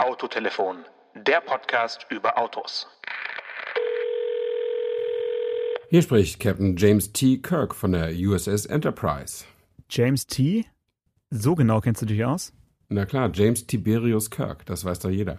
Autotelefon, der Podcast über Autos. Hier spricht Captain James T. Kirk von der USS Enterprise. James T. So genau kennst du dich aus? Na klar, James Tiberius Kirk, das weiß doch jeder.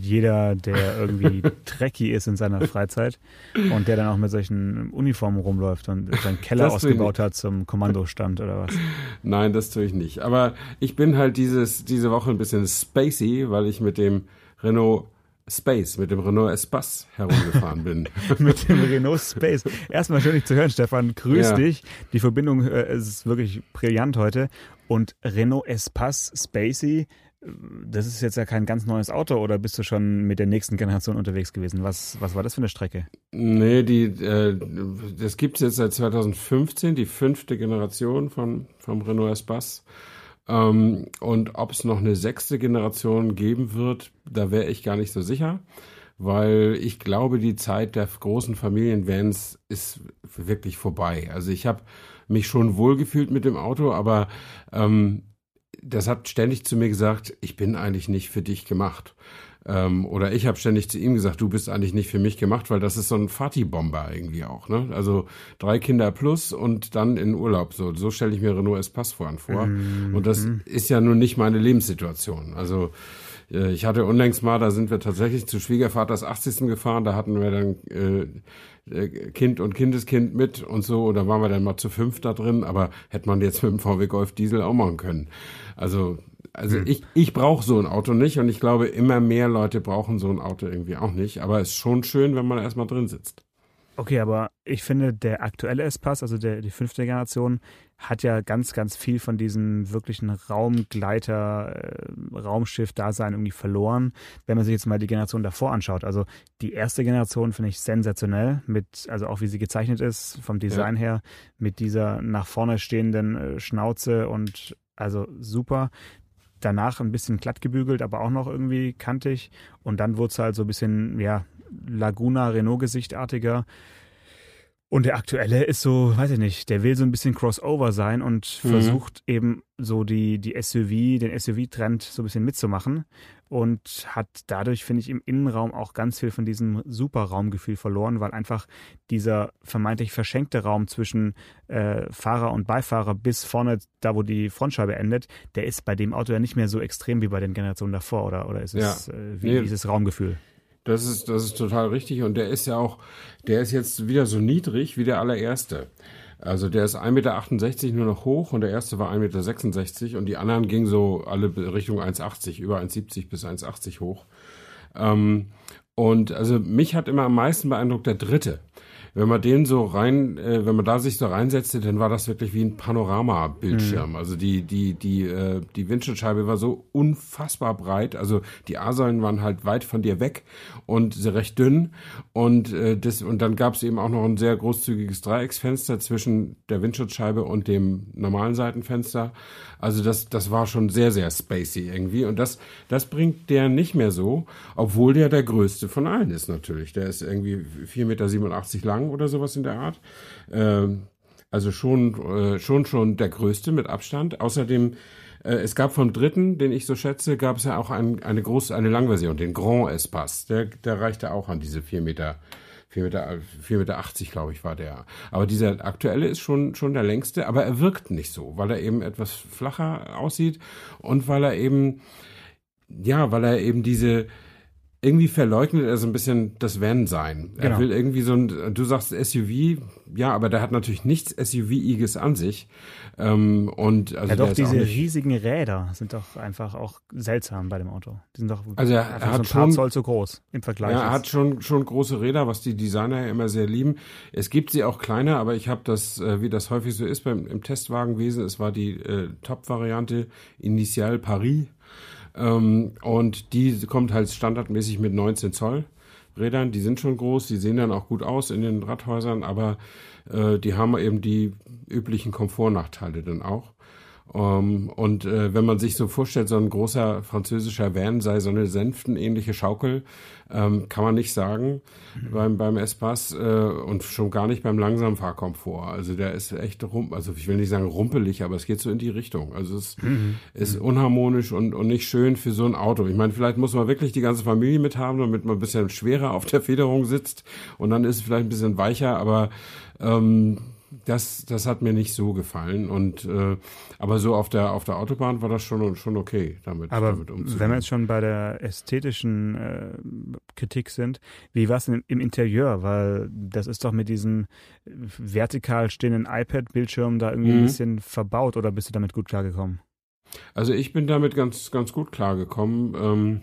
Jeder, der irgendwie Trekkie ist in seiner Freizeit und der dann auch mit solchen Uniformen rumläuft und seinen Keller Das ausgebaut hat zum Kommandostand oder was. Nein, das tue ich nicht. Aber ich bin halt dieses, diese Woche ein bisschen spacey, weil ich mit dem Renault Space, mit dem Renault Espace herumgefahren bin. mit dem Renault Space. Erstmal schön, dich zu hören, Stefan. Grüß Ja. dich. Die Verbindung äh, ist wirklich brillant heute. Und Renault Espace Spacey, das ist jetzt ja kein ganz neues Auto oder bist du schon mit der nächsten Generation unterwegs gewesen? Was, was war das für eine Strecke? Nee, die, äh, das gibt's jetzt seit 2015, die fünfte Generation von, vom Renault Espace. Ähm, und ob es noch eine sechste Generation geben wird, da wäre ich gar nicht so sicher, weil ich glaube, die Zeit der großen Familienvans ist wirklich vorbei. Also ich habe mich schon wohlgefühlt mit dem Auto, aber ähm, das hat ständig zu mir gesagt, ich bin eigentlich nicht für dich gemacht. Ähm, oder ich habe ständig zu ihm gesagt, du bist eigentlich nicht für mich gemacht, weil das ist so ein Fatih-Bomber irgendwie auch. Ne? Also drei Kinder plus und dann in Urlaub. So, so stelle ich mir Renault Espace vor. vor. Und das ist ja nun nicht meine Lebenssituation. Also ich hatte unlängst mal, da sind wir tatsächlich zu Schwiegervaters 80. gefahren, da hatten wir dann äh, äh, Kind und Kindeskind mit und so, da waren wir dann mal zu fünf da drin, aber hätte man jetzt mit dem VW Golf Diesel auch machen können. Also also ich, ich brauche so ein Auto nicht und ich glaube, immer mehr Leute brauchen so ein Auto irgendwie auch nicht. Aber es ist schon schön, wenn man erstmal drin sitzt. Okay, aber ich finde, der aktuelle S-Pass, also der, die fünfte Generation, hat ja ganz, ganz viel von diesem wirklichen Raumgleiter, äh, Raumschiff-Dasein irgendwie verloren, wenn man sich jetzt mal die Generation davor anschaut. Also die erste Generation finde ich sensationell, mit, also auch wie sie gezeichnet ist, vom Design her, mit dieser nach vorne stehenden äh, Schnauze und also super. Danach ein bisschen glatt gebügelt, aber auch noch irgendwie kantig. Und dann wurde es halt so ein bisschen, ja, Laguna Renault-Gesichtartiger. Und der aktuelle ist so, weiß ich nicht, der will so ein bisschen Crossover sein und Mhm. versucht eben so die, die SUV, den SUV-Trend so ein bisschen mitzumachen und hat dadurch, finde ich, im Innenraum auch ganz viel von diesem Superraumgefühl verloren, weil einfach dieser vermeintlich verschenkte Raum zwischen äh, Fahrer und Beifahrer bis vorne, da wo die Frontscheibe endet, der ist bei dem Auto ja nicht mehr so extrem wie bei den Generationen davor, oder, oder ist es, Ja. äh, wie Nee. dieses Raumgefühl? Das ist, das ist total richtig. Und der ist ja auch, der ist jetzt wieder so niedrig wie der allererste. Also der ist 1,68 Meter nur noch hoch und der erste war 1,66 Meter und die anderen gingen so alle Richtung 1,80, über 1,70 bis 1,80 hoch. Ähm, und also mich hat immer am meisten beeindruckt der dritte. Wenn man den so rein, äh, wenn man da sich so reinsetzte, dann war das wirklich wie ein Panoramabildschirm. Also die, die, die, äh, die Windschutzscheibe war so unfassbar breit. Also die A-Säulen waren halt weit von dir weg und recht dünn. Und, äh, das, und dann gab es eben auch noch ein sehr großzügiges Dreiecksfenster zwischen der Windschutzscheibe und dem normalen Seitenfenster. Also das, das war schon sehr, sehr spacey irgendwie. Und das, das bringt der nicht mehr so, obwohl der der größte von allen ist natürlich. Der ist irgendwie 4,87 Meter lang oder sowas in der Art. Ähm, also schon, äh, schon, schon der größte mit Abstand. Außerdem, äh, es gab vom dritten, den ich so schätze, gab es ja auch ein, eine große, eine Langversion, den Grand Espace. Der, der reichte auch an diese 4 Meter 4,80 Meter, 4,80 Meter, glaube ich, war der. Aber dieser aktuelle ist schon, schon der längste, aber er wirkt nicht so, weil er eben etwas flacher aussieht und weil er eben, ja, weil er eben diese, irgendwie verleugnet er so ein bisschen das Van-Sein. Er Genau. will irgendwie so ein, du sagst SUV, ja, aber der hat natürlich nichts SUV-iges an sich. Ähm, und also Ja, doch, diese riesigen Räder sind doch einfach auch seltsam bei dem Auto. Die sind doch Also er- er hat so ein paar schon- Zoll zu groß im Vergleich. Ja, er hat schon, schon große Räder, was die Designer ja immer sehr lieben. Es gibt sie auch kleiner, aber ich habe das, äh, wie das häufig so ist beim im Testwagenwesen, es war die äh, Top-Variante Initial Paris. Ähm, und die kommt halt standardmäßig mit 19 Zoll Rädern. Die sind schon groß, die sehen dann auch gut aus in den Radhäusern, aber äh, die haben eben die üblichen Komfortnachteile dann auch. Um, und äh, wenn man sich so vorstellt, so ein großer französischer Van sei so eine sänftenähnliche Schaukel, ähm, kann man nicht sagen mhm. beim, beim S-Pass äh, und schon gar nicht beim langsamen Fahrkomfort. Also der ist echt rum, also ich will nicht sagen rumpelig, aber es geht so in die Richtung. Also es mhm. ist unharmonisch und, und nicht schön für so ein Auto. Ich meine, vielleicht muss man wirklich die ganze Familie mit haben, damit man ein bisschen schwerer auf der Federung sitzt und dann ist es vielleicht ein bisschen weicher, aber ähm, das, das hat mir nicht so gefallen. Und äh, aber so auf der auf der Autobahn war das schon schon okay, damit, aber damit umzugehen. Wenn wir jetzt schon bei der ästhetischen äh, Kritik sind, wie war es denn im Interieur? Weil das ist doch mit diesem vertikal stehenden iPad-Bildschirm da irgendwie mhm. ein bisschen verbaut oder bist du damit gut klargekommen? Also ich bin damit ganz ganz gut klargekommen. Ähm,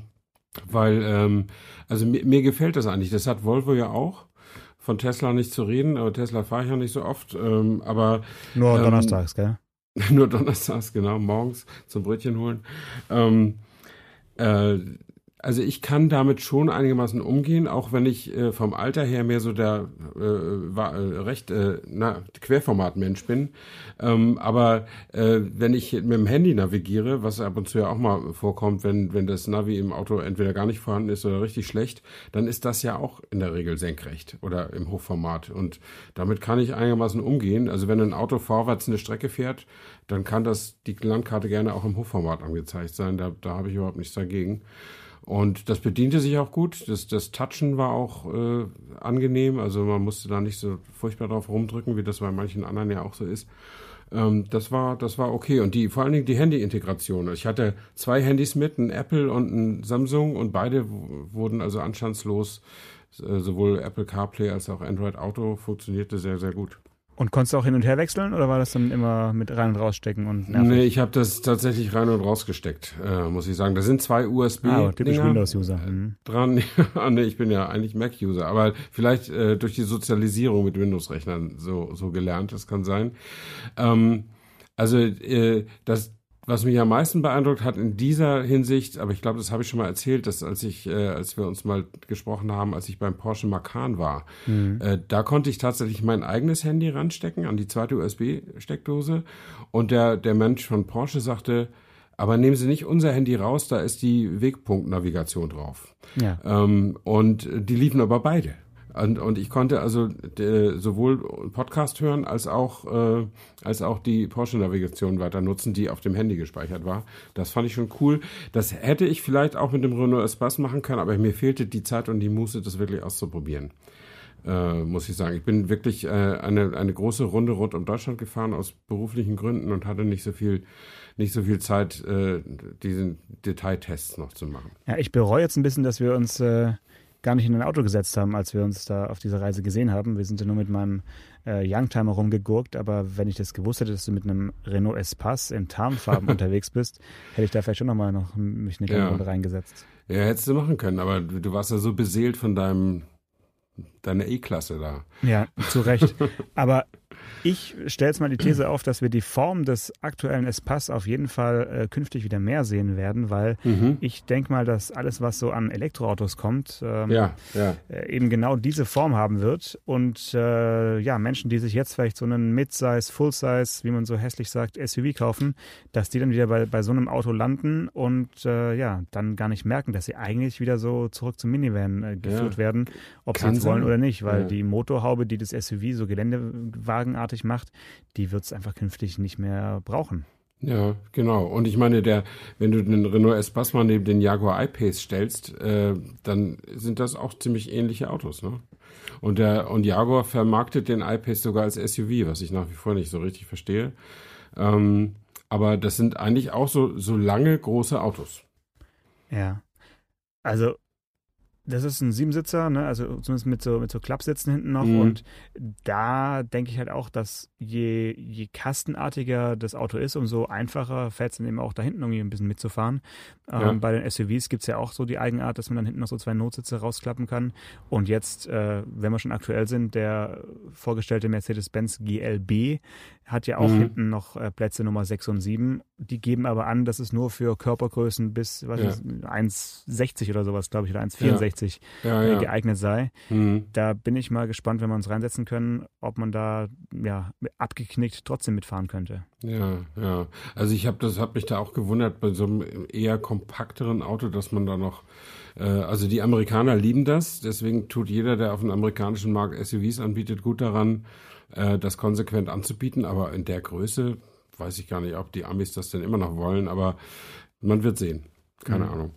weil, ähm, also mir, mir gefällt das eigentlich. Das hat Volvo ja auch von Tesla nicht zu reden, aber Tesla fahre ich ja nicht so oft. Ähm, aber nur ähm, donnerstags, gell? nur donnerstags, genau, morgens zum Brötchen holen. Ähm, äh, also ich kann damit schon einigermaßen umgehen, auch wenn ich äh, vom Alter her mehr so der äh, war, äh, recht äh, na, Querformat-Mensch bin. Ähm, aber äh, wenn ich mit dem Handy navigiere, was ab und zu ja auch mal vorkommt, wenn, wenn das Navi im Auto entweder gar nicht vorhanden ist oder richtig schlecht, dann ist das ja auch in der Regel senkrecht oder im Hochformat. Und damit kann ich einigermaßen umgehen. Also wenn ein Auto vorwärts eine Strecke fährt, dann kann das die Landkarte gerne auch im Hochformat angezeigt sein. Da, da habe ich überhaupt nichts dagegen. Und das bediente sich auch gut. Das, das Touchen war auch äh, angenehm. Also man musste da nicht so furchtbar drauf rumdrücken, wie das bei manchen anderen ja auch so ist. Ähm, das war, das war okay. Und die, vor allen Dingen die Handy-Integration. Ich hatte zwei Handys mit, ein Apple und ein Samsung und beide wurden also anstandslos. Äh, sowohl Apple CarPlay als auch Android Auto funktionierte sehr, sehr gut. Und konntest du auch hin und her wechseln oder war das dann immer mit rein und rausstecken und nervig? Nee, ich habe das tatsächlich rein und rausgesteckt, äh, muss ich sagen. Da sind zwei USB ah, typisch Windows-User. Mhm. dran. Ah, nee, ich bin ja eigentlich Mac-User, aber vielleicht äh, durch die Sozialisierung mit Windows-Rechnern so, so gelernt, das kann sein. Ähm, also äh, das was mich am meisten beeindruckt hat in dieser Hinsicht, aber ich glaube, das habe ich schon mal erzählt, dass als ich, äh, als wir uns mal gesprochen haben, als ich beim Porsche Macan war, mhm. äh, da konnte ich tatsächlich mein eigenes Handy ranstecken an die zweite USB-Steckdose und der, der Mensch von Porsche sagte, aber nehmen Sie nicht unser Handy raus, da ist die Wegpunktnavigation drauf. Ja. Ähm, und die liefen aber beide. Und, und ich konnte also de, sowohl Podcast hören als auch, äh, als auch die Porsche-Navigation weiter nutzen, die auf dem Handy gespeichert war. Das fand ich schon cool. Das hätte ich vielleicht auch mit dem Renault Espace machen können, aber mir fehlte die Zeit und die Muße, das wirklich auszuprobieren. Äh, muss ich sagen. Ich bin wirklich äh, eine, eine große Runde rund um Deutschland gefahren aus beruflichen Gründen und hatte nicht so viel, nicht so viel Zeit, äh, diesen Detailtests noch zu machen. Ja, ich bereue jetzt ein bisschen, dass wir uns äh, gar nicht in ein Auto gesetzt haben, als wir uns da auf dieser Reise gesehen haben. Wir sind ja nur mit meinem äh, Youngtimer rumgegurkt, aber wenn ich das gewusst hätte, dass du mit einem Renault Espace in Tarnfarben unterwegs bist, hätte ich da vielleicht schon nochmal noch mich eine kleine ja. Runde reingesetzt. Ja, hättest du machen können, aber du warst ja so beseelt von deinem deiner E-Klasse da. Ja, zu Recht. Aber ich stelle jetzt mal die These auf, dass wir die Form des aktuellen Espace auf jeden Fall äh, künftig wieder mehr sehen werden, weil mhm. ich denke mal, dass alles, was so an Elektroautos kommt, ähm, ja, ja. Äh, eben genau diese Form haben wird. Und äh, ja, Menschen, die sich jetzt vielleicht so einen Mid-Size, Full-Size, wie man so hässlich sagt, SUV kaufen, dass die dann wieder bei, bei so einem Auto landen und äh, ja, dann gar nicht merken, dass sie eigentlich wieder so zurück zum Minivan äh, geführt ja. werden, ob Kann sie es wollen oder nicht, weil die Motorhaube, die das SUV so Geländewagenartig großartig macht, die wird es einfach künftig nicht mehr brauchen. Ja, genau. Und ich meine, der, wenn du den Renault Espace mal neben den Jaguar I-Pace stellst, äh, dann sind das auch ziemlich ähnliche Autos, ne? Und der und Jaguar vermarktet den I-Pace sogar als SUV, was ich nach wie vor nicht so richtig verstehe. Ähm, aber das sind eigentlich auch so so lange große Autos. Ja. Also das ist ein Siebensitzer, ne? also zumindest mit so, mit so Klappsitzen hinten noch. Mhm. Und da denke ich halt auch, dass je, je kastenartiger das Auto ist, umso einfacher fällt es dann eben auch da hinten irgendwie ein bisschen mitzufahren. Ja. Ähm, bei den SUVs gibt es ja auch so die Eigenart, dass man dann hinten noch so zwei Notsitze rausklappen kann. Und jetzt, äh, wenn wir schon aktuell sind, der vorgestellte Mercedes-Benz GLB hat ja auch mhm. hinten noch äh, Plätze Nummer 6 und 7. Die geben aber an, dass es nur für Körpergrößen bis ja. 1,60 oder sowas, glaube ich, oder 1,64 E86 Ja, äh, ja. geeignet sei. Mhm. Da bin ich mal gespannt, wenn wir uns reinsetzen können, ob man da ja abgeknickt trotzdem mitfahren könnte. Ja, ja. Also ich habe das hat mich da auch gewundert bei so einem eher kompakteren Auto, dass man da noch äh, also die Amerikaner lieben das, deswegen tut jeder, der auf dem amerikanischen Markt SUVs anbietet, gut daran, äh, das konsequent anzubieten, aber in der Größe weiß ich gar nicht, ob die Amis das denn immer noch wollen, aber man wird sehen. Keine Mhm. Ahnung.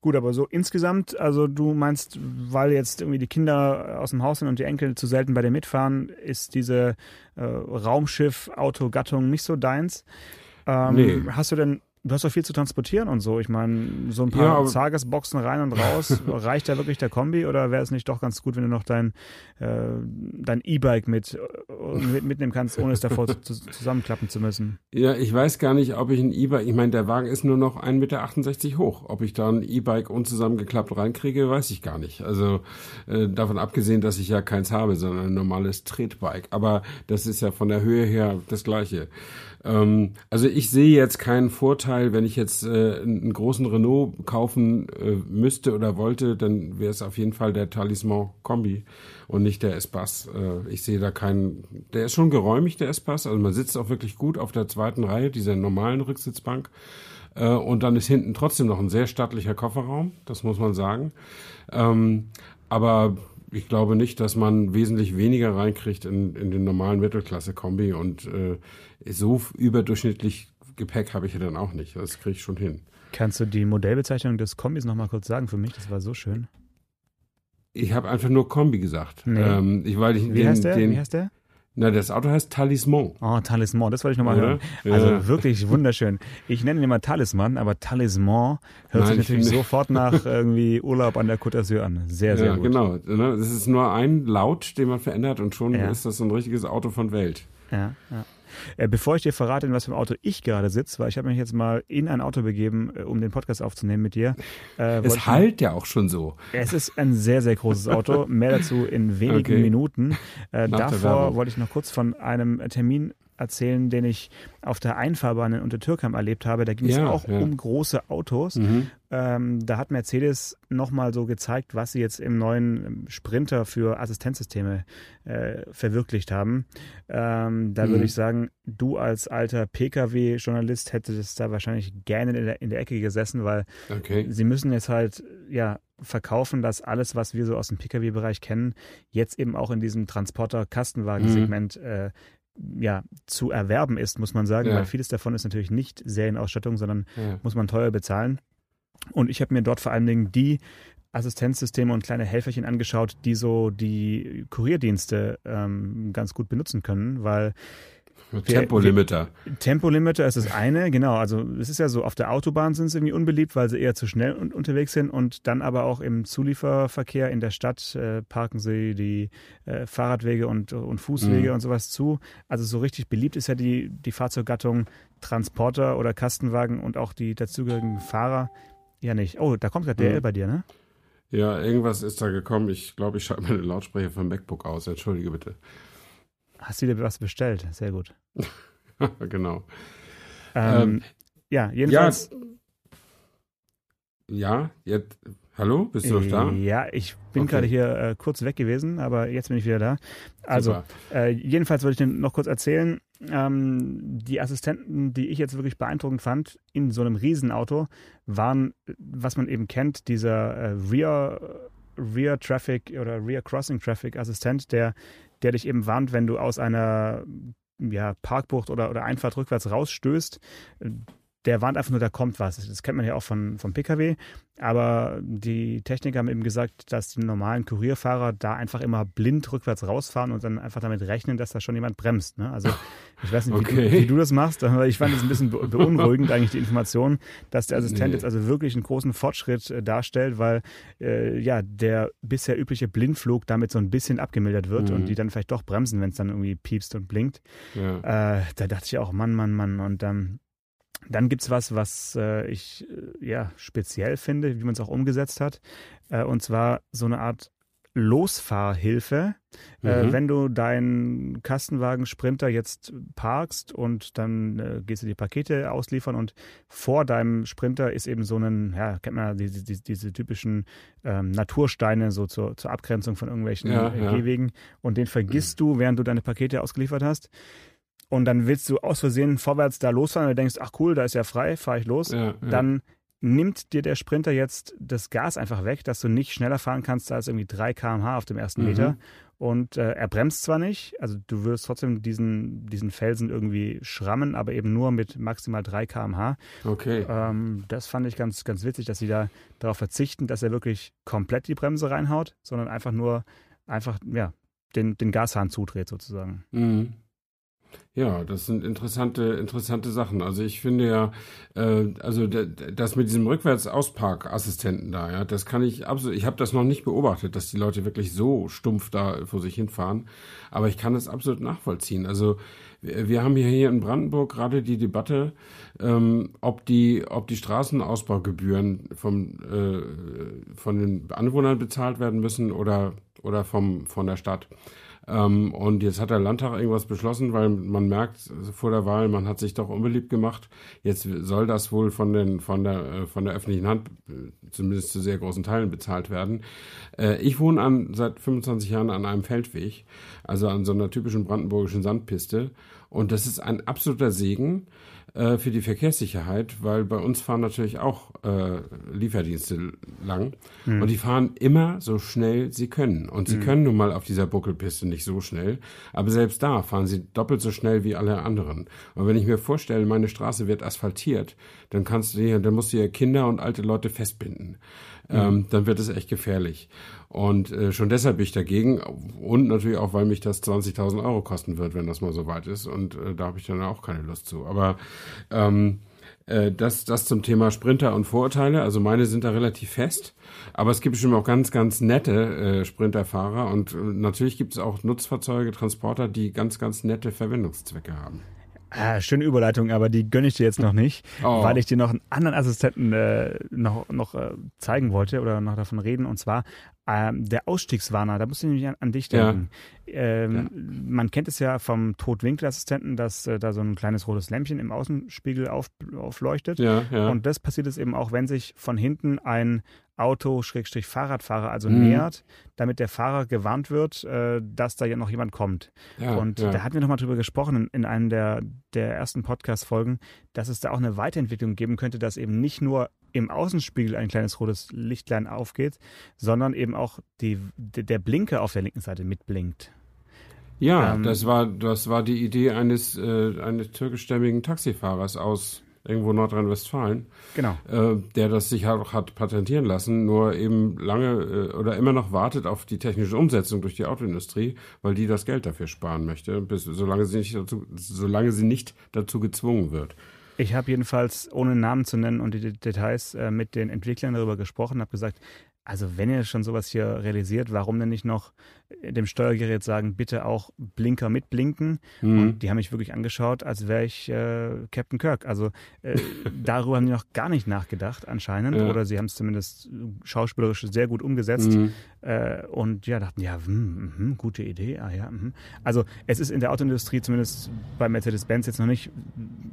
Gut, aber so insgesamt, also du meinst, weil jetzt irgendwie die Kinder aus dem Haus sind und die Enkel zu selten bei dir mitfahren, ist diese äh, Raumschiff-Autogattung nicht so deins. Ähm, Nee. Hast du denn, du hast doch viel zu transportieren und so. Ich meine, so ein Ja, paar aber- Tagesboxen rein und raus, reicht da wirklich der Kombi oder wäre es nicht doch ganz gut, wenn du noch dein äh, dein E-Bike mit, mit mitnehmen kannst, ohne es davor zu, zusammenklappen zu müssen? Ja, ich weiß gar nicht, ob ich ein E-Bike, ich meine, der Wagen ist nur noch 1,68 Meter hoch. Ob ich da ein E-Bike unzusammengeklappt reinkriege, weiß ich gar nicht. Also äh, davon abgesehen, dass ich ja keins habe, sondern ein normales Tretbike. Aber das ist ja von der Höhe her das gleiche. Ähm, also ich sehe jetzt keinen Vorteil, wenn ich jetzt äh, einen großen Renault kaufen äh, müsste oder wollte, dann wäre es auf jeden Fall der Talisman Kombi und nicht der Espace. Äh, ich sehe da keinen, der ist schon geräumig, der Espace, also man sitzt auch wirklich gut auf der zweiten Reihe, dieser normalen Rücksitzbank. Äh, und dann ist hinten trotzdem noch ein sehr stattlicher Kofferraum, das muss man sagen. Ähm, aber ich glaube nicht, dass man wesentlich weniger reinkriegt in, in den normalen Mittelklasse-Kombi und äh, so überdurchschnittlich Gepäck habe ich ja dann auch nicht. Das kriege ich schon hin. Kannst du die Modellbezeichnung des Kombis nochmal kurz sagen für mich? Das war so schön. Ich habe einfach nur Kombi gesagt. Nee. Ähm, ich, weil ich Wie den, heißt der? Den, Wie heißt der? na, das Auto heißt Talisman. Oh, Talisman, das wollte ich nochmal Oder? hören. Ja. Also wirklich wunderschön. Ich nenne ihn immer Talisman, aber Talisman hört Nein, sich ich natürlich sofort nach irgendwie Urlaub an der Côte d'Azur an. Sehr, sehr ja, gut. genau. Ne, Das ist nur ein Laut, den man verändert und schon Ja. ist das so ein richtiges Auto von Welt. Ja, ja. Äh, bevor ich dir verrate, in was für einem Auto ich gerade sitze, weil ich habe mich jetzt mal in ein Auto begeben, äh, um den Podcast aufzunehmen mit dir. Äh, Es halt ja auch schon so. Es ist ein sehr, sehr großes Auto. Mehr dazu in wenigen Okay. Minuten. Äh, davor wollte ich noch kurz von einem Termin erzählen, den ich auf der Einfahrbahn in Untertürkheim erlebt habe. Da ging es Ja, auch ja. um große Autos. Mhm. Ähm, da hat Mercedes nochmal so gezeigt, was sie jetzt im neuen Sprinter für Assistenzsysteme äh, verwirklicht haben. Ähm, da Mhm. würde ich sagen, du als alter Pkw-Journalist hättest da wahrscheinlich gerne in der, in der Ecke gesessen, weil Okay. Sie müssen jetzt halt ja verkaufen, dass alles, was wir so aus dem Pkw-Bereich kennen, jetzt eben auch in diesem Transporter-Kastenwagen-Segment äh, ja zu erwerben ist, muss man sagen, Ja. weil vieles davon ist natürlich nicht Serienausstattung, sondern Ja. muss man teuer bezahlen. Und ich habe mir dort vor allen Dingen die Assistenzsysteme und kleine Helferchen angeschaut, die so die Kurierdienste ähm, ganz gut benutzen können, weil Tempolimiter. Tempolimiter ist das eine, genau. Also es ist ja so, auf der Autobahn sind sie irgendwie unbeliebt, weil sie eher zu schnell un unterwegs sind und dann aber auch im Zulieferverkehr in der Stadt äh, parken sie die äh, Fahrradwege und, und Fußwege Mhm. und sowas zu. Also so richtig beliebt ist ja die, die Fahrzeuggattung Transporter oder Kastenwagen und auch die dazugehörigen Fahrer ja nicht. Oh, da kommt gerade DL Mhm. bei dir, ne? Ja, irgendwas ist da gekommen. Ich glaube, ich schalte meine Lautsprecher vom MacBook aus. Entschuldige bitte. Hast du dir was bestellt? Sehr gut. genau. Ähm, Ähm, ja, jedenfalls. Ja, jetzt. Hallo? Bist du noch da? Ja, ich bin Okay. gerade hier äh, kurz weg gewesen, aber jetzt bin ich wieder da. Also, äh, jedenfalls wollte ich dir noch kurz erzählen, ähm, die Assistenten, die ich jetzt wirklich beeindruckend fand, in so einem Riesenauto, waren, was man eben kennt, dieser äh, Rear, Rear Traffic oder Rear Crossing Traffic Assistent, der, der dich eben warnt, wenn du aus einer ja, Parkbucht oder, oder Einfahrt rückwärts rausstößt. Der warnt einfach nur, da kommt was. Das kennt man ja auch von, vom Pkw. Aber die Techniker haben eben gesagt, dass die normalen Kurierfahrer da einfach immer blind rückwärts rausfahren und dann einfach damit rechnen, dass da schon jemand bremst. Ne? Also ich weiß nicht, wie, Okay. du, wie du das machst, aber ich fand es ein bisschen be- beunruhigend eigentlich die Information, dass der Assistent Nee. jetzt also wirklich einen großen Fortschritt äh, darstellt, weil äh, ja der bisher übliche Blindflug damit so ein bisschen abgemildert wird Mhm. und die dann vielleicht doch bremsen, wenn es dann irgendwie piepst und blinkt. Ja. Äh, da dachte ich auch, Mann, Mann, Mann. Und ähm, dann gibt's was, was äh, ich äh, ja speziell finde, wie man es auch umgesetzt hat. Äh, und zwar so eine Art Losfahrhilfe. Äh, Mhm. wenn du deinen Kastenwagen Sprinter jetzt parkst und dann äh, gehst du die Pakete ausliefern und vor deinem Sprinter ist eben so ein, ja, kennt man ja diese, diese, diese typischen ähm, Natursteine so zur, zur Abgrenzung von irgendwelchen Ja, äh, ja. Gehwegen und den vergisst du, während du deine Pakete ausgeliefert hast. Und dann willst du aus Versehen vorwärts da losfahren und du denkst, ach cool, da ist ja frei, fahre ich los. Ja, ja. Dann nimmt dir der Sprinter jetzt das Gas einfach weg, dass du nicht schneller fahren kannst als irgendwie 3 km/h auf dem ersten Mhm. Meter. Und äh, er bremst zwar nicht, also du wirst trotzdem diesen, diesen Felsen irgendwie schrammen, aber eben nur mit maximal 3 km/h. Okay. Ähm, das fand ich ganz, ganz witzig, dass sie da darauf verzichten, dass er wirklich komplett die Bremse reinhaut, sondern einfach nur einfach, ja, den, den Gashahn zudreht sozusagen. Mhm. Ja, das sind interessante, interessante Sachen. Also ich finde ja, äh, also das mit diesem Rückwärts-Ausparkassistenten da, ja, das kann ich absolut, ich habe das noch nicht beobachtet, dass die Leute wirklich so stumpf da vor sich hinfahren, aber ich kann das absolut nachvollziehen. Also wir wir haben hier, hier in Brandenburg gerade die Debatte, ähm, ob die, ob die Straßenausbaugebühren vom, äh, von den Anwohnern bezahlt werden müssen oder, oder vom, von der Stadt. Ähm, und jetzt hat der Landtag irgendwas beschlossen, weil man merkt vor der Wahl, man hat sich doch unbeliebt gemacht. Jetzt soll das wohl von, den, von, der, äh, von der öffentlichen Hand äh, zumindest zu sehr großen Teilen bezahlt werden. Äh, ich wohne an, seit 25 Jahren an einem Feldweg, also an so einer typischen brandenburgischen Sandpiste. Und das ist ein absoluter Segen äh, für die Verkehrssicherheit, weil bei uns fahren natürlich auch äh, Lieferdienste lang und die fahren immer so schnell sie können. Und sie können nun mal auf dieser Buckelpiste nicht so schnell, aber selbst da fahren sie doppelt so schnell wie alle anderen. Und wenn ich mir vorstelle, meine Straße wird asphaltiert, dann kannst du hier, dann musst du ja Kinder und alte Leute festbinden. Ähm, dann wird es echt gefährlich. Und äh, schon deshalb bin ich dagegen. Und natürlich auch, weil mich das 20.000 Euro kosten wird, wenn das mal so weit ist. Und äh, da habe ich dann auch keine Lust zu. Aber ähm, äh, das, das zum Thema Sprinter und Vorurteile. Also meine sind da relativ fest. Aber es gibt bestimmt auch ganz, ganz nette äh, Sprinterfahrer. Und äh, natürlich gibt es auch Nutzfahrzeuge, Transporter, die ganz, ganz nette Verwendungszwecke haben. Ah, schöne Überleitung, aber die gönne ich dir jetzt noch nicht, Oh. weil ich dir noch einen anderen Assistenten äh, noch, noch äh, zeigen wollte oder noch davon reden. Und zwar ähm, der Ausstiegswarner. Da musst du nämlich an, an dich Ja. denken. Ähm, Man kennt es ja vom Totwinkelassistenten, dass äh, da so ein kleines rotes Lämpchen im Außenspiegel auf, aufleuchtet. Ja, ja. Und das passiert es eben auch, wenn sich von hinten ein Auto, Schrägstrich Fahrradfahrer, also Mhm. nähert, damit der Fahrer gewarnt wird, äh, dass da ja noch jemand kommt. ja, Und ja. da hatten wir nochmal drüber gesprochen in, in einem der, der ersten Podcast-Folgen, dass es da auch eine Weiterentwicklung geben könnte, dass eben nicht nur im Außenspiegel ein kleines rotes Lichtlein aufgeht, sondern eben auch die, der Blinker auf der linken Seite mitblinkt. Ja, Ähm, das war das war die Idee eines äh, eines türkischstämmigen Taxifahrers aus irgendwo Nordrhein-Westfalen, Genau. äh, der das sich auch hat patentieren lassen, nur eben lange äh, oder immer noch wartet auf die technische Umsetzung durch die Autoindustrie, weil die das Geld dafür sparen möchte, bis solange sie nicht dazu solange sie nicht dazu gezwungen wird. Ich habe jedenfalls, ohne Namen zu nennen und die Details, äh, mit den Entwicklern darüber gesprochen, habe gesagt, also wenn ihr schon sowas hier realisiert, warum denn nicht noch äh, dem Steuergerät sagen, bitte auch Blinker mitblinken? Mhm. Und die haben mich wirklich angeschaut, als wäre ich äh, Captain Kirk. Also äh, darüber haben die noch gar nicht nachgedacht anscheinend. Ja. Oder sie haben es zumindest schauspielerisch sehr gut umgesetzt. Mhm. Äh, und ja, dachten, ja, hm, mhm, gute Idee. Ah, ja, mhm. Also es ist in der Autoindustrie zumindest bei Mercedes-Benz jetzt noch nicht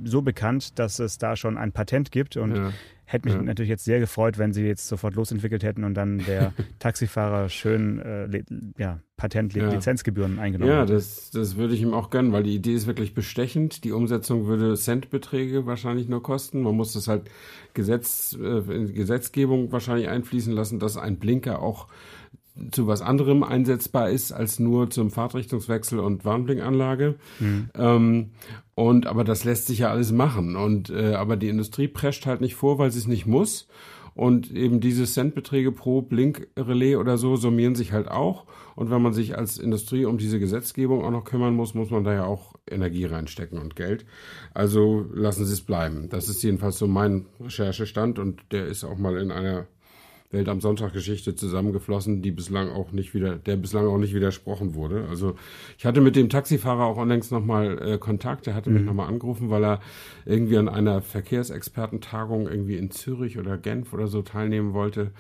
so bekannt, dass es da schon ein Patent gibt. Und Ja. Hätte mich Ja. natürlich jetzt sehr gefreut, wenn sie jetzt sofort losentwickelt hätten und dann der Taxifahrer schön äh, ja, Patent-Lizenzgebühren eingenommen Ja, hätte. das, das würde ich ihm auch gönnen, weil die Idee ist wirklich bestechend. Die Umsetzung würde Centbeträge wahrscheinlich nur kosten. Man muss das halt Gesetz, äh, in Gesetzgebung wahrscheinlich einfließen lassen, dass ein Blinker auch zu was anderem einsetzbar ist als nur zum Fahrtrichtungswechsel und Warnblinkanlage. Ähm, und aber das lässt sich ja alles machen. Und äh, aber die Industrie prescht halt nicht vor, weil sie es nicht muss. Und eben diese Centbeträge pro Blinkrelais oder so summieren sich halt auch. Und wenn man sich als Industrie um diese Gesetzgebung auch noch kümmern muss, muss man da ja auch Energie reinstecken und Geld. Also lassen Sie es bleiben. Das ist jedenfalls so mein Recherchestand und der ist auch mal in einer Welt am Sonntag Geschichte zusammengeflossen, die bislang auch nicht wieder, der bislang auch nicht widersprochen wurde. Also ich hatte mit dem Taxifahrer auch unlängst nochmal äh, Kontakt, der hatte mich nochmal angerufen, weil er irgendwie an einer Verkehrsexpertentagung irgendwie in Zürich oder Genf oder so teilnehmen wollte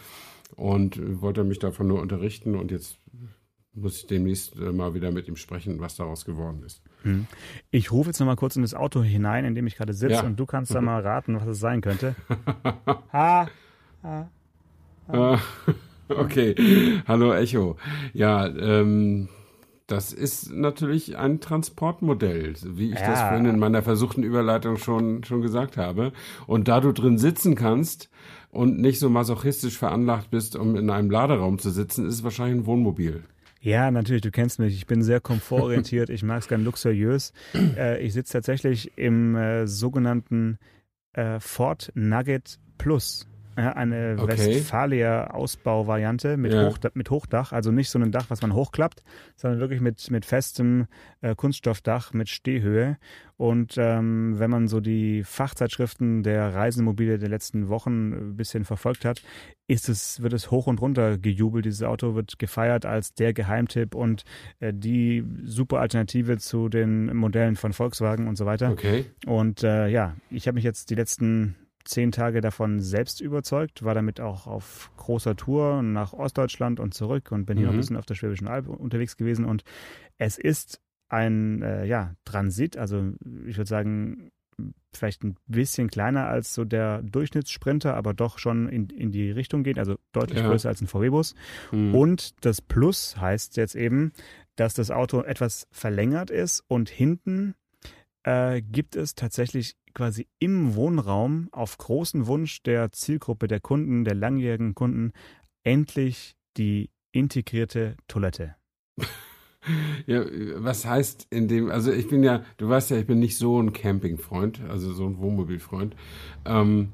und wollte mich davon nur unterrichten und jetzt muss ich demnächst äh, mal wieder mit ihm sprechen, was daraus geworden ist. Hm. Ich rufe jetzt nochmal kurz in das Auto hinein, in dem ich gerade sitze, ja. und du kannst da mal raten, was es sein könnte. ha, ha, ha. Okay, hallo Echo. Ja, ähm, das ist natürlich ein Transportmodell, wie ich ja. das vorhin in meiner versuchten Überleitung schon, schon gesagt habe. Und da du drin sitzen kannst und nicht so masochistisch veranlagt bist, um in einem Laderaum zu sitzen, ist es wahrscheinlich ein Wohnmobil. Ja, natürlich, du kennst mich. Ich bin sehr komfortorientiert. ich mag es gern luxuriös. Äh, ich sitze tatsächlich im äh, sogenannten äh, Ford Nugget Plus. Ja, eine okay. Westfalia-Ausbauvariante mit, ja. Hoch, mit Hochdach, also nicht so ein Dach, was man hochklappt, sondern wirklich mit, mit festem äh, Kunststoffdach mit Stehhöhe. Und ähm, wenn man so die Fachzeitschriften der Reisemobile der letzten Wochen ein bisschen verfolgt hat, ist es, wird es hoch und runter gejubelt. Dieses Auto wird gefeiert als der Geheimtipp und äh, die super Alternative zu den Modellen von Volkswagen und so weiter. Okay. Und äh, ja, ich habe mich jetzt die letzten zehn Tage davon selbst überzeugt, war damit auch auf großer Tour nach Ostdeutschland und zurück und bin hier noch ein mhm. bisschen auf der Schwäbischen Alb unterwegs gewesen. Und es ist ein äh, ja, Transit, also ich würde sagen, vielleicht ein bisschen kleiner als so der Durchschnittssprinter, aber doch schon in, in die Richtung geht, also deutlich ja. größer als ein VW-Bus. Mhm. Und das Plus heißt jetzt eben, dass das Auto etwas verlängert ist und hinten äh, gibt es tatsächlich quasi im Wohnraum auf großen Wunsch der Zielgruppe der Kunden, der langjährigen Kunden, endlich die integrierte Toilette. Ja, was heißt in dem, also ich bin ja, du weißt ja, ich bin nicht so ein Campingfreund, also so ein Wohnmobilfreund. Ähm,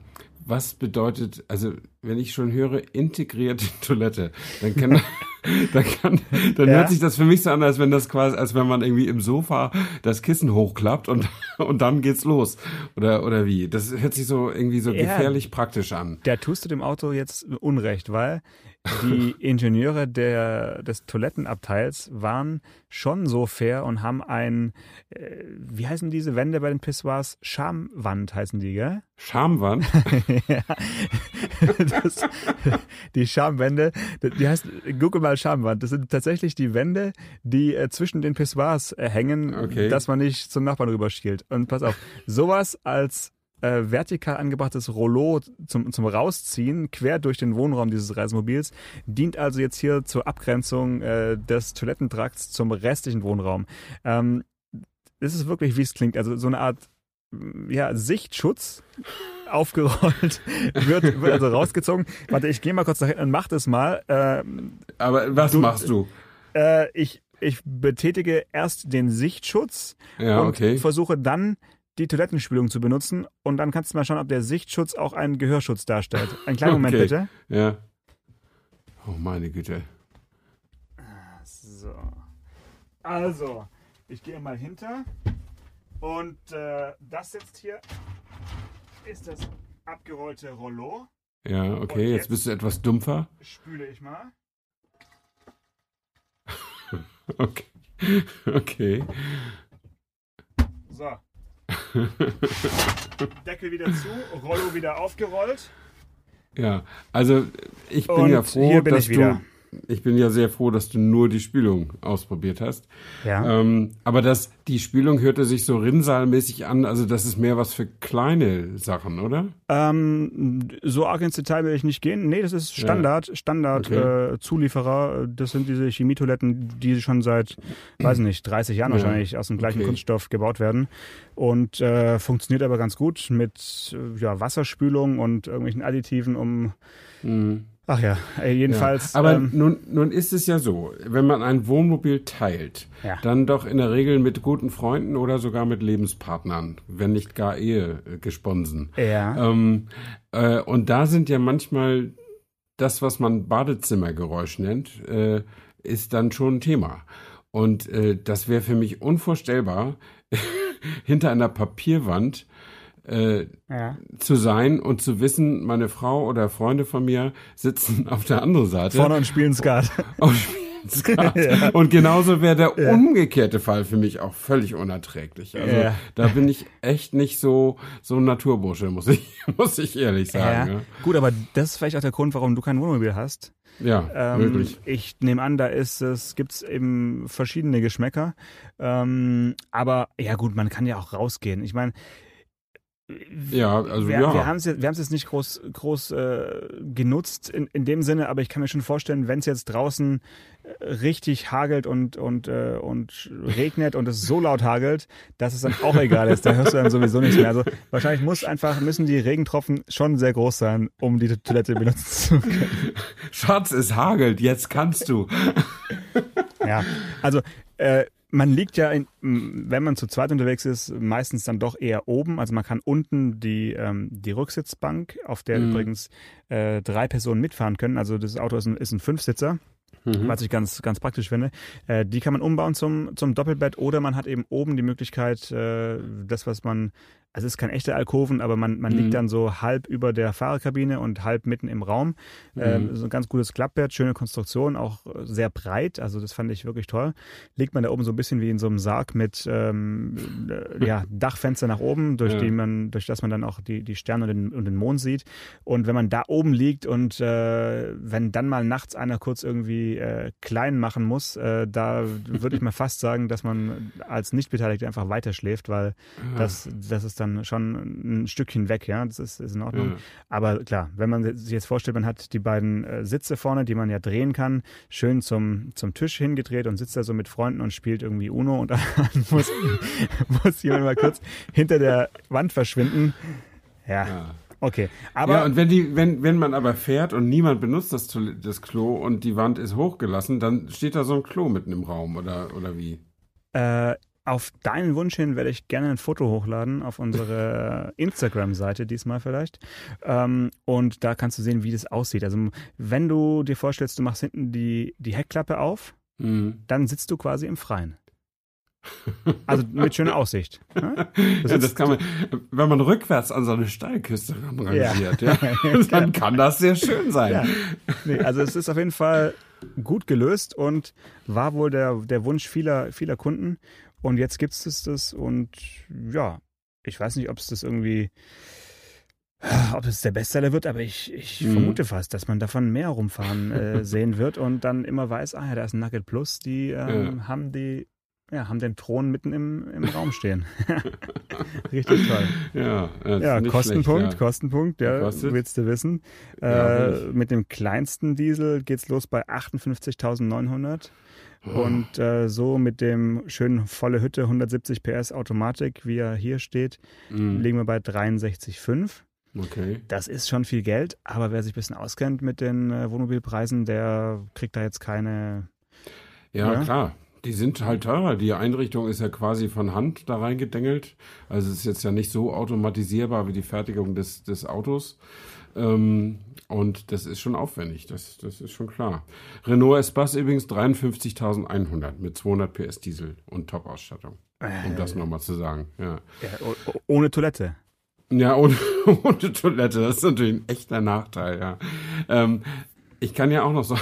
was bedeutet, also wenn ich schon höre, integrierte Toilette, dann kann, dann, kann, dann ja? hört sich das für mich so an, als wenn das quasi, als wenn man irgendwie im Sofa das Kissen hochklappt und, und dann geht's los. Oder, oder wie? Das hört sich so irgendwie so ja, gefährlich praktisch an. Da tust du dem Auto jetzt Unrecht, weil die Ingenieure der, des Toilettenabteils waren schon so fair und haben ein, äh, wie heißen diese Wände bei den Pissoirs? Schamwand heißen die, gell? Schamwand? ja. Das, die Schamwände, die heißt, google mal Schamwand. Das sind tatsächlich die Wände, die äh, zwischen den Pissoirs äh, hängen, okay. dass man nicht zum Nachbarn rüberschielt. Und pass auf, sowas als äh, vertikal angebrachtes Rollo zum, zum Rausziehen quer durch den Wohnraum dieses Reisemobils, dient also jetzt hier zur Abgrenzung äh, des Toilettentrakts zum restlichen Wohnraum. Ähm, es ist wirklich, wie es klingt, also so eine Art ja, Sichtschutz aufgerollt, wird, wird also rausgezogen. Warte, ich gehe mal kurz dahin und mach das mal. Ähm, Aber was du, machst du? Äh, ich, ich betätige erst den Sichtschutz ja, und okay. versuche dann die Toilettenspülung zu benutzen und dann kannst du mal schauen, ob der Sichtschutz auch einen Gehörschutz darstellt. Einen kleinen Moment okay. bitte. Ja. Oh meine Güte. So. Also, ich gehe mal hinter und äh, das jetzt hier ist das abgerollte Rollo. Ja, okay, jetzt, jetzt bist du etwas dumpfer. Spüle ich mal. okay. Okay. So, Deckel wieder zu, Rollo wieder aufgerollt. Ja, also ich bin Und ja froh, bin dass du ich bin ja sehr froh, dass du nur die Spülung ausprobiert hast. Ja. Ähm, aber das, die Spülung hörte sich so rinnsaalmäßig an, also das ist mehr was für kleine Sachen, oder? Ähm, so arg ins Detail will ich nicht gehen. Nee, das ist Standard, ja. Standard okay. äh, Zulieferer. Das sind diese Chemietoiletten, die schon seit, weiß nicht, 30 Jahren ja. wahrscheinlich aus dem gleichen okay. Kunststoff gebaut werden. Und äh, funktioniert aber ganz gut mit äh, ja, Wasserspülung und irgendwelchen Additiven, um mhm Ach ja, äh, jedenfalls. Ja. Aber ähm, nun, nun ist es ja so, wenn man ein Wohnmobil teilt, ja. dann doch in der Regel mit guten Freunden oder sogar mit Lebenspartnern, wenn nicht gar Ehe äh, gesponsen. Ja. Ähm, äh, und da sind ja manchmal das, was man Badezimmergeräusch nennt, äh, ist dann schon ein Thema. Und äh, das wäre für mich unvorstellbar, hinter einer Papierwand äh, ja. zu sein und zu wissen, meine Frau oder Freunde von mir sitzen auf der anderen Seite. Vorne und spielen Skat. Und, Grad. ja. Und genauso wäre der ja. umgekehrte Fall für mich auch völlig unerträglich. Also ja. da bin ich echt nicht so so ein Naturbursche, muss ich muss ich ehrlich sagen. Ja. Gut, aber das ist vielleicht auch der Grund, warum du kein Wohnmobil hast. Ja, ähm, wirklich. Ich nehme an, da ist es, gibt's eben verschiedene Geschmäcker. Ähm, aber ja gut, man kann ja auch rausgehen. Ich meine, ja, also wir, ja. Wir haben es jetzt, jetzt nicht groß, groß äh, genutzt in, in dem Sinne, aber ich kann mir schon vorstellen, wenn es jetzt draußen äh, richtig hagelt und und äh, und regnet und es so laut hagelt, dass es dann auch egal ist. Da hörst du dann sowieso nichts mehr. Also wahrscheinlich muss einfach müssen die Regentropfen schon sehr groß sein, um die Toilette benutzen zu können. Schatz, es hagelt, jetzt kannst du. ja, also äh, man liegt ja, in, wenn man zu zweit unterwegs ist, meistens dann doch eher oben. Also man kann unten die, ähm, die Rücksitzbank, auf der mhm. übrigens äh, drei Personen mitfahren können. Also das Auto ist ein, ist ein Fünfsitzer. Mhm. Was ich ganz, ganz praktisch finde. Äh, die kann man umbauen zum, zum Doppelbett oder man hat eben oben die Möglichkeit, äh, das, was man also es ist kein echter Alkoven, aber man, man mhm. liegt dann so halb über der Fahrerkabine und halb mitten im Raum. Mhm. Ähm, so ein ganz gutes Klappbett, schöne Konstruktion, auch sehr breit. Also das fand ich wirklich toll. Liegt man da oben so ein bisschen wie in so einem Sarg mit ähm, äh, ja, Dachfenster nach oben, durch ja. die man, durch das man dann auch die, die Sterne und den, und den Mond sieht. Und wenn man da oben liegt und äh, wenn dann mal nachts einer kurz irgendwie äh, klein machen muss, äh, da würde ich mal fast sagen, dass man als Nichtbeteiligter einfach weiter schläft, weil ja. das, das ist dann schon ein Stückchen weg, ja, das ist, ist in Ordnung. Mhm. Aber klar, wenn man sich jetzt vorstellt, man hat die beiden äh, Sitze vorne, die man ja drehen kann, schön zum, zum Tisch hingedreht und sitzt da so mit Freunden und spielt irgendwie Uno und dann muss, muss jemand mal kurz hinter der Wand verschwinden. ja. ja. Okay, aber ja und wenn die, wenn wenn man aber fährt und niemand benutzt das, das Klo und die Wand ist hochgelassen, dann steht da so ein Klo mitten im Raum oder oder wie? Äh, auf deinen Wunsch hin werde ich gerne ein Foto hochladen auf unsere Instagram-Seite diesmal vielleicht. Ähm, und da kannst du sehen, wie das aussieht. Also wenn du dir vorstellst, du machst hinten die, die Heckklappe auf, mhm. dann sitzt du quasi im Freien. Also mit schöner Aussicht. Ne? Ja, das kann man, wenn man rückwärts an so eine Steilküste rangiert, ja. ja. dann kann das sehr schön sein. Nee, also es ist auf jeden Fall gut gelöst und war wohl der, der Wunsch vieler, vieler Kunden. Und jetzt gibt es das und ja, ich weiß nicht, ob es das irgendwie, ob es der Bestseller wird, aber ich, ich mhm. vermute fast, dass man davon mehr rumfahren äh, sehen wird und dann immer weiß, ah ja, da ist ein Nugget Plus, die ähm, haben die ja, haben den Thron mitten im, im Raum stehen. Richtig toll. Ja, ja Kostenpunkt, schlecht, ja. Kostenpunkt, ja, Kostet? willst du wissen. Ja, äh, mit dem kleinsten Diesel geht's los bei 58.900. Und äh, so mit dem schönen volle Hütte 170 PS Automatik, wie er hier steht, mhm. liegen wir bei 63,5. Okay. Das ist schon viel Geld, aber wer sich ein bisschen auskennt mit den äh, Wohnmobilpreisen, der kriegt da jetzt keine. Ja, ja, klar. Die sind halt teurer. Die Einrichtung ist ja quasi von Hand da reingedengelt. Also es ist jetzt ja nicht so automatisierbar wie die Fertigung des, des Autos. Ähm, und das ist schon aufwendig, das, das ist schon klar. Renault Espace übrigens 53.100 mit 200 PS Diesel und Top-Ausstattung. Um das nochmal zu sagen. Ja. ja. ohne Toilette. Ja, ohne, ohne Toilette. Das ist natürlich ein echter Nachteil, ja. Ähm, ich kann ja auch noch sagen,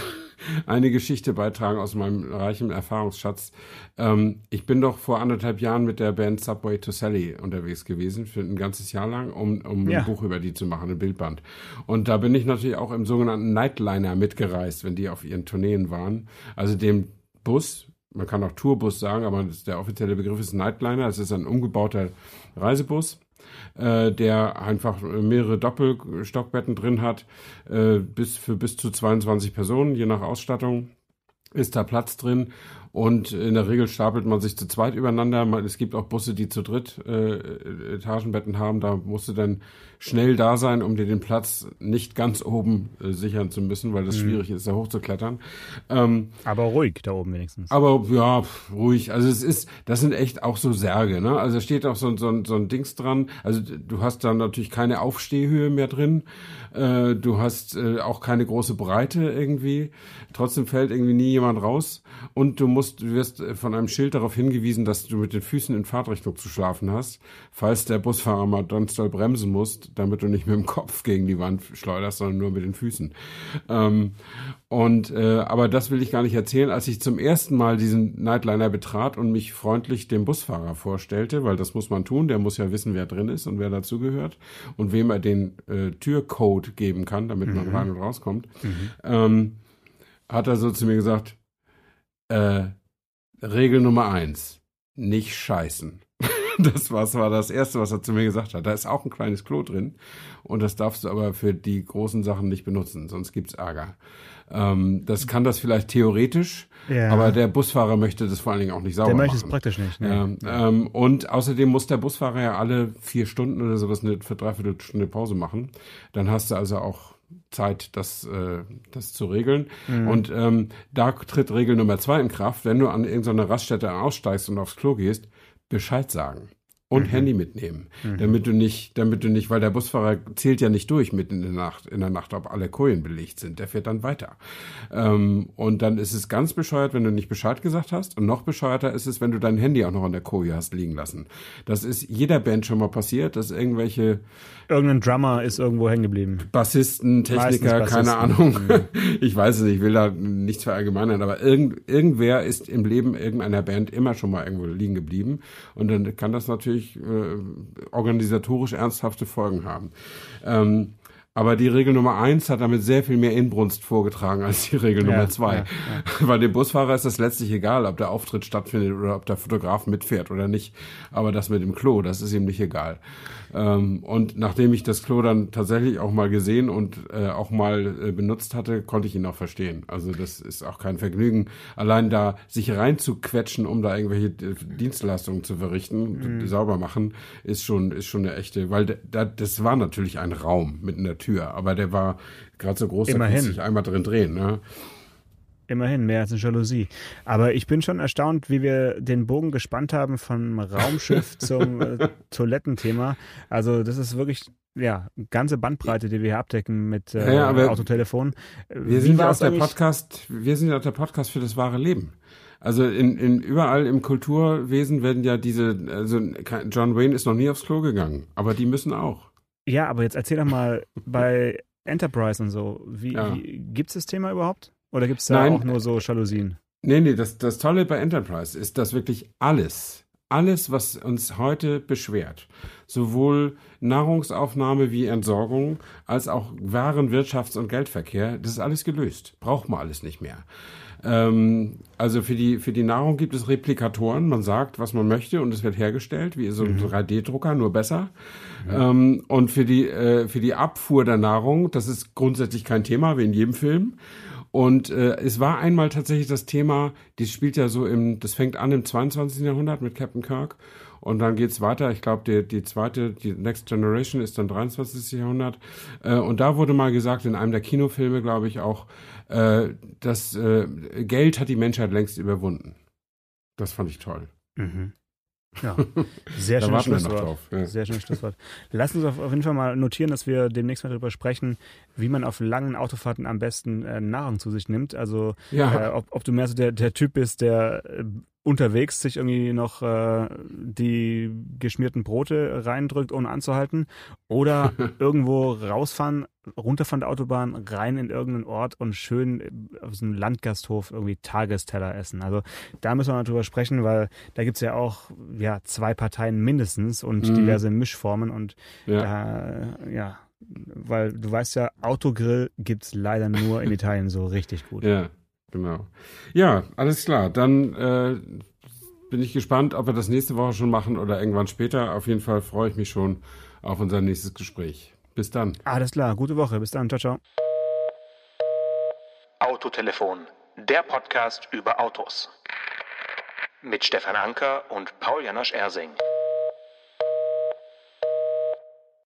eine Geschichte beitragen aus meinem reichen Erfahrungsschatz. Ähm, ich bin doch vor anderthalb Jahren mit der Band Subway to Sally unterwegs gewesen, für ein ganzes Jahr lang, um, um ja. ein Buch über die zu machen, ein Bildband. Und da bin ich natürlich auch im sogenannten Nightliner mitgereist, wenn die auf ihren Tourneen waren. Also dem Bus, man kann auch Tourbus sagen, aber der offizielle Begriff ist Nightliner. Es ist ein umgebauter Reisebus äh, der einfach mehrere Doppelstockbetten drin hat, äh, bis für bis zu 22 Personen, je nach Ausstattung ist da Platz drin und in der Regel stapelt man sich zu zweit übereinander. Es gibt auch Busse, die zu dritt äh, Etagenbetten haben. Da musst du dann schnell da sein, um dir den Platz nicht ganz oben äh, sichern zu müssen, weil das mhm. schwierig ist, da hochzuklettern. Ähm, aber ruhig da oben wenigstens. Aber ja, ruhig. Also es ist, das sind echt auch so Särge. Ne? Also da steht auch so, so, so ein Dings dran. Also du hast da natürlich keine Aufstehhöhe mehr drin. Äh, du hast äh, auch keine große Breite irgendwie. Trotzdem fällt irgendwie nie jemand raus. Und du musst musst, du wirst von einem Schild darauf hingewiesen, dass du mit den Füßen in Fahrtrichtung zu schlafen hast, falls der Busfahrer mal ganz doll bremsen muss, damit du nicht mit dem Kopf gegen die Wand schleuderst, sondern nur mit den Füßen. Ähm, und äh, aber das will ich gar nicht erzählen. Als ich zum ersten Mal diesen Nightliner betrat und mich freundlich dem Busfahrer vorstellte, weil das muss man tun, der muss ja wissen, wer drin ist und wer dazugehört und wem er den äh, Türcode geben kann, damit man rein und rauskommt, ähm, hat er so zu mir gesagt, äh, Regel Nummer eins, nicht scheißen. Das war, das war das Erste, was er zu mir gesagt hat. Da ist auch ein kleines Klo drin und das darfst du aber für die großen Sachen nicht benutzen, sonst gibt's Ärger. Ähm, das kann das vielleicht theoretisch, Ja. aber der Busfahrer möchte das vor allen Dingen auch nicht sauber Der möchte es machen. praktisch nicht. Ne? Ja, ähm, und außerdem muss der Busfahrer ja alle vier Stunden oder sowas eine für dreiviertel Stunde Pause machen. Dann hast du also auch Zeit, das, äh, das zu regeln. Und ähm, da tritt Regel Nummer zwei in Kraft. Wenn du an irgendeiner Raststätte aussteigst und aufs Klo gehst, Bescheid sagen. Und Handy mitnehmen, damit du nicht, damit du nicht, weil der Busfahrer zählt ja nicht durch mitten in der Nacht, in der Nacht, ob alle Kojen belegt sind. Der fährt dann weiter. Ähm, und dann ist es ganz bescheuert, wenn du nicht Bescheid gesagt hast. Und noch bescheuerter ist es, wenn du dein Handy auch noch an der Koje hast liegen lassen. Das ist jeder Band schon mal passiert, dass irgendwelche Irgendein Drummer ist irgendwo hängen geblieben. Bassisten, Techniker, Meistens keine Bassisten. Ahnung. Ich weiß es nicht, ich will da nichts verallgemeinern, aber irgend, irgendwer ist im Leben irgendeiner Band immer schon mal irgendwo liegen geblieben. Und dann kann das natürlich äh, organisatorisch ernsthafte Folgen haben. Ähm, aber die Regel Nummer eins hat damit sehr viel mehr Inbrunst vorgetragen als die Regel Ja, Nummer zwei. ja, Weil dem Busfahrer ist das letztlich egal, ob der Auftritt stattfindet oder ob der Fotograf mitfährt oder nicht. Aber das mit dem Klo, das ist ihm nicht egal. Ähm, und nachdem ich das Klo dann tatsächlich auch mal gesehen und äh, auch mal äh, benutzt hatte, konnte ich ihn auch verstehen. Also das ist auch kein Vergnügen, allein da sich reinzuquetschen, um da irgendwelche äh, Dienstleistungen zu verrichten, die sauber machen, ist schon ist schon eine echte, weil da, das war natürlich ein Raum mit einer Tür, aber der war gerade so groß, da Immerhin. du dich einmal drin drehen. Ne? Immerhin, mehr als eine Jalousie. Aber ich bin schon erstaunt, wie wir den Bogen gespannt haben vom Raumschiff zum äh, Toilettenthema. Also das ist wirklich, ja, eine ganze Bandbreite, die wir hier abdecken mit äh, Ja, Autotelefon. Wir Wie sind ja auch der? Podcast, wir sind ja auch der Podcast für das wahre Leben. Also in, in überall im Kulturwesen werden ja diese, also John Wayne ist noch nie aufs Klo gegangen, aber die müssen auch. Ja, aber jetzt erzähl doch mal bei Enterprise und so, wie, Ja. wie gibt es das Thema überhaupt? Oder gibt es da Nein. auch nur so Jalousien? Nee, nee, das, das Tolle bei Enterprise ist, dass wirklich alles, alles, was uns heute beschwert, sowohl Nahrungsaufnahme wie Entsorgung, als auch Waren-, Wirtschafts- und Geldverkehr, das ist alles gelöst. Braucht man alles nicht mehr. Ähm, also für die, für die Nahrung gibt es Replikatoren. Man sagt, was man möchte und es wird hergestellt, wie so ein 3D-Drucker, nur besser. Ähm, und für die, äh, für die Abfuhr der Nahrung, das ist grundsätzlich kein Thema, wie in jedem Film. Und äh, es war einmal tatsächlich das Thema, die spielt ja so im, das fängt an im 22. Jahrhundert mit Captain Kirk und dann geht's weiter. Ich glaube, die, die zweite, die Next Generation ist dann 23. Jahrhundert. Äh, und da wurde mal gesagt, in einem der Kinofilme, glaube ich auch, äh, das äh, Geld hat die Menschheit längst überwunden. Das fand ich toll. Mhm. Ja, sehr schönes Schlusswort. Ja. Sehr schönes Schlusswort. Lass uns auf, auf jeden Fall mal notieren, dass wir demnächst mal darüber sprechen, wie man auf langen Autofahrten am besten äh, Nahrung zu sich nimmt. Also Ja. äh, ob, ob du mehr so der, der Typ bist, der äh, unterwegs sich irgendwie noch äh, die geschmierten Brote reindrückt, ohne anzuhalten, oder irgendwo rausfahren, runter von der Autobahn, rein in irgendeinen Ort und schön äh, auf so einem Landgasthof irgendwie Tagesteller essen. Also da müssen wir mal drüber sprechen, weil da gibt's ja auch ja, zwei Parteien mindestens und Mhm. diverse Mischformen und Ja. da, ja, weil du weißt ja, Autogrill gibt's leider nur in Italien so richtig gut. Ja, genau. Ja, alles klar. Dann äh, bin ich gespannt, ob wir das nächste Woche schon machen oder irgendwann später. Auf jeden Fall freue ich mich schon auf unser nächstes Gespräch. Bis dann. Alles klar, gute Woche, bis dann, ciao, ciao. Autotelefon, der Podcast über Autos. Mit Stefan Anker und Paul Janosch Ersing.